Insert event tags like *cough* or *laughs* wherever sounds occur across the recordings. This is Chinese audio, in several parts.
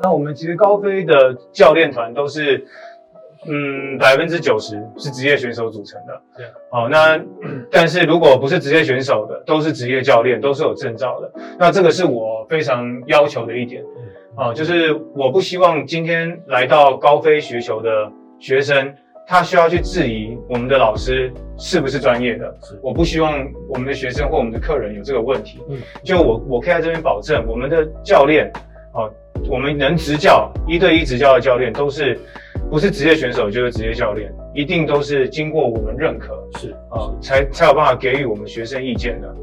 那我们其实高飞的教练团都是，嗯，百分之九十是职业选手组成的。对。哦，那 *clears throat* 但是如果不是职业选手的，都是职业教练，都是有证照的。那这个是我非常要求的一点。哦，就是我不希望今天来到高飞学球的学生。他需要去质疑我们的老师是不是专业的，我不希望我们的学生或我们的客人有这个问题。嗯，就我我可以在这边保证，我们的教练，哦，我们能执教一对一执教的教练都是不是职业选手就是职业教练，一定都是经过我们认可，是啊，才才有办法给予我们学生意见的。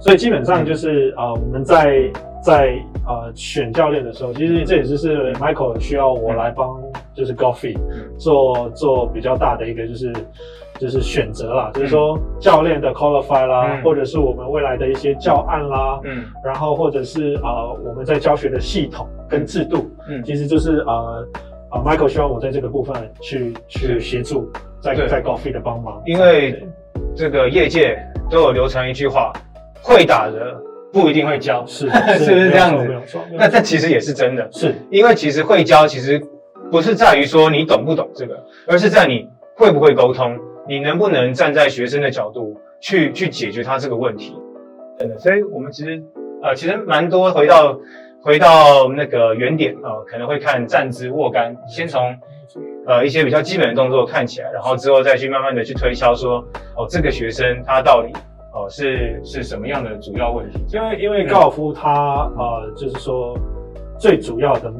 所以基本上就是啊，我们在在呃选教练的时候，其实这也是是 Michael 需要我来帮。就是 Golfy 做做比较大的一个就是就是选择啦，就是说教练的 qualify 啦，或者是我们未来的一些教案啦，嗯，然后或者是呃我们在教学的系统跟制度，嗯，其实就是呃呃 Michael 希望我在这个部分去去协助在在 Golfy 的帮忙，因为这个业界都有流传一句话，会打的不一定会教，是 *laughs* 是不是这样子？没有错，那这其实也是真的，是。因为其实会教其实。不是在于说你懂不懂这个，而是在你会不会沟通，你能不能站在学生的角度去去解决他这个问题。真的，所以我们其实呃其实蛮多回到回到那个原点啊，可能会看站姿握杆，先从呃一些比较基本的动作看起来，然后之后再去慢慢的去推销说哦这个学生他到底哦是是什么样的主要问题？因为因为高尔夫他呃就是说最主要的。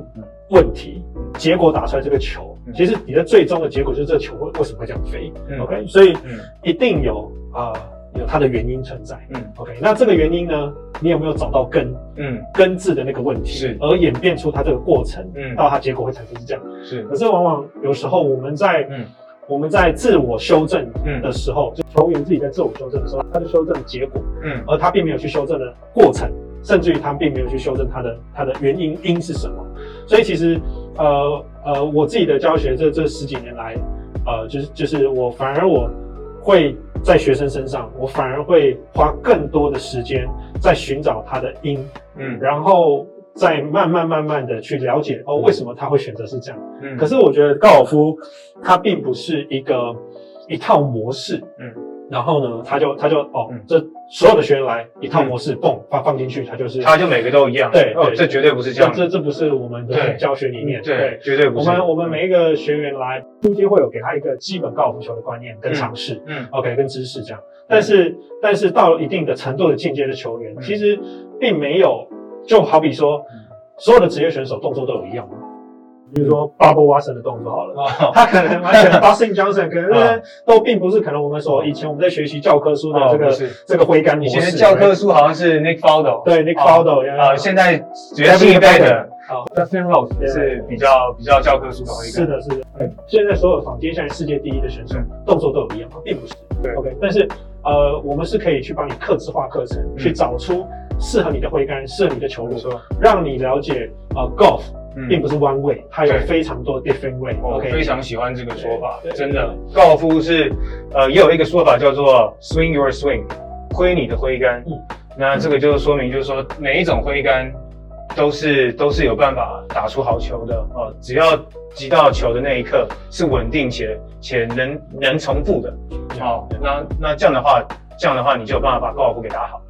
问题结果打出来这个球，其实你的最终的结果就是这球为为什么会这样飞？OK，所以一定有啊有它的原因存在。嗯，OK，那这个原因呢，你有没有找到根？嗯，根治的那个问题，是而演变出它这个过程，嗯，到它结果会产生是这样。是，可是往往有时候我们在嗯我们在自我修正的时候，就球员自己在自我修正的时候，他的修正结果，嗯，而他并没有去修正的过程。甚至于他并没有去修正他的他的原因因是什么，所以其实呃呃我自己的教学这这十几年来，呃就是就是我反而我会在学生身上，我反而会花更多的时间在寻找他的因，嗯，然后再慢慢慢慢的去了解哦为什么他会选择是这样，嗯，可是我觉得高尔夫它并不是一个一套模式，嗯。然后呢，他就他就哦，这所有的学员来一套模式，嘣放放进去，他就是他就每个都一样。对，哦，这绝对不是这样。这这不是我们的教学理念。对，绝对不是。我们我们每一个学员来初期会有给他一个基本高尔夫球的观念跟尝试，嗯，OK，跟知识这样。但是但是到了一定的程度的进阶的球员，其实并没有，就好比说，所有的职业选手动作都有一样吗？比如说 Bubble Watson 的动作好了，他可能完全 Dustin Johnson *laughs* 可能都并不是可能我们所以前我们在学习教科书的这个这个挥杆模式。以前教科书好像是 Nick Faldo，对 Nick Faldo，啊，现在觉得新一代的啊 Dustin Rose 是比较比较教科书的挥杆。是的，是的。现在所有坊间现在世界第一的选手动作都有一样吗？并不是。对，OK，但是呃，我们是可以去帮你刻制化课程，去找出适合你的挥杆、适合你的球路，让你了解呃 Golf。并不是 one way，它有非常多 different way。我非常喜欢这个说法，真的。高尔夫是，呃，也有一个说法叫做 swing your swing，挥你的挥杆。嗯，那这个就是说明，就是说每一种挥杆都是都是有办法打出好球的哦。只要击到球的那一刻是稳定且且能能重复的，好，那那这样的话，这样的话你就有办法把高尔夫给打好。